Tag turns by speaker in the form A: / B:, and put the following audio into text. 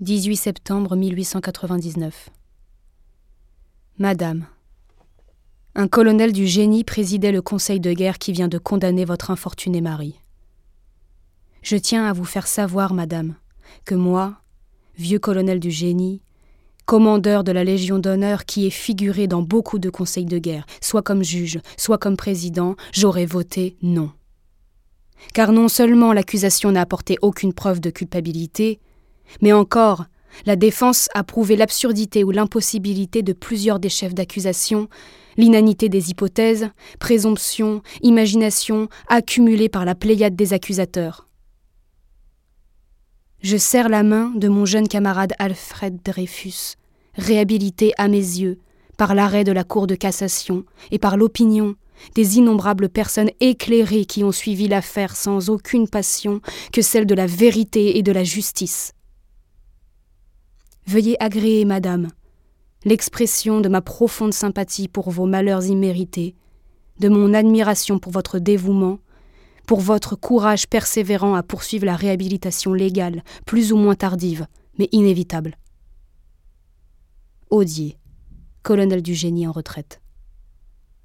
A: 18 septembre 1899. Madame, un colonel du génie présidait le conseil de guerre qui vient de condamner votre infortuné mari. Je tiens à vous faire savoir, madame, que moi, vieux colonel du génie, commandeur de la Légion d'honneur qui est figuré dans beaucoup de conseils de guerre, soit comme juge, soit comme président, j'aurais voté non. Car non seulement l'accusation n'a apporté aucune preuve de culpabilité, mais encore, la défense a prouvé l'absurdité ou l'impossibilité de plusieurs des chefs d'accusation, l'inanité des hypothèses, présomptions, imaginations accumulées par la pléiade des accusateurs. Je serre la main de mon jeune camarade Alfred Dreyfus, réhabilité à mes yeux par l'arrêt de la Cour de cassation et par l'opinion des innombrables personnes éclairées qui ont suivi l'affaire sans aucune passion que celle de la vérité et de la justice. Veuillez agréer, madame, l'expression de ma profonde sympathie pour vos malheurs immérités, de mon admiration pour votre dévouement, pour votre courage persévérant à poursuivre la réhabilitation légale, plus ou moins tardive, mais inévitable. Audier, colonel du génie en retraite.